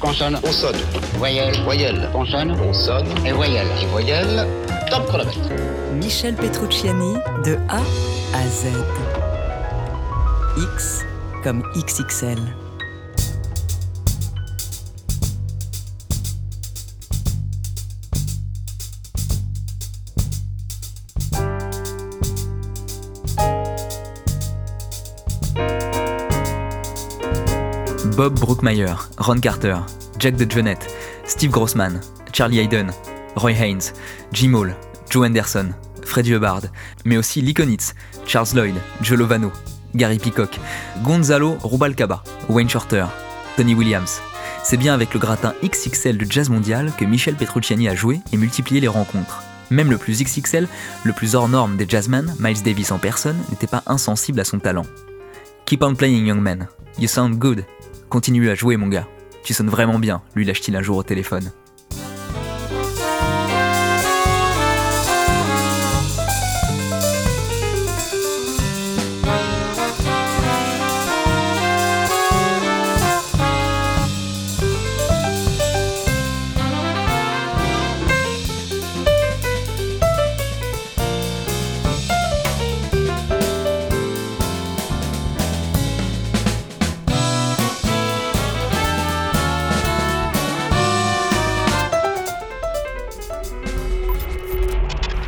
Consonne. On sonne. Voyelle. Voyelle. Consonne. On sonne. Et voyelle. Et voyelle. Top chronomètre. Michel Petrucciani de A à Z. X comme XXL. Bob Brookmeyer, Ron Carter, Jack DeJohnette, Steve Grossman, Charlie Hayden, Roy Haynes, Jim Hall, Joe Anderson, Freddie Hubbard, mais aussi Lee Konitz, Charles Lloyd, Joe Lovano, Gary Peacock, Gonzalo Rubalcaba, Wayne Shorter, Tony Williams. C'est bien avec le gratin XXL de jazz mondial que Michel Petrucciani a joué et multiplié les rencontres. Même le plus XXL, le plus hors norme des jazzmen, Miles Davis en personne, n'était pas insensible à son talent. Keep on playing, young man. You sound good. Continue à jouer, mon gars. Tu sonnes vraiment bien, lui lâche-t-il un jour au téléphone. «